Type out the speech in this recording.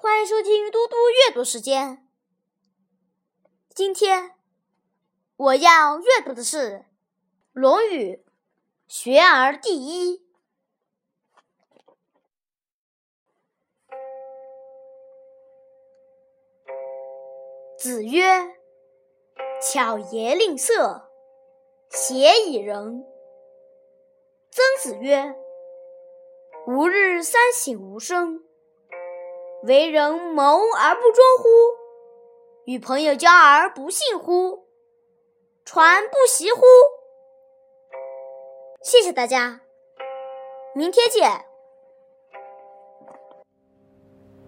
欢迎收听嘟嘟阅读时间。今天我要阅读的是《论语·学而第一》。子曰：“巧言令色，鲜矣仁。”曾子曰：“吾日三省吾身。”为人谋而不忠乎？与朋友交而不信乎？传不习乎？谢谢大家，明天见。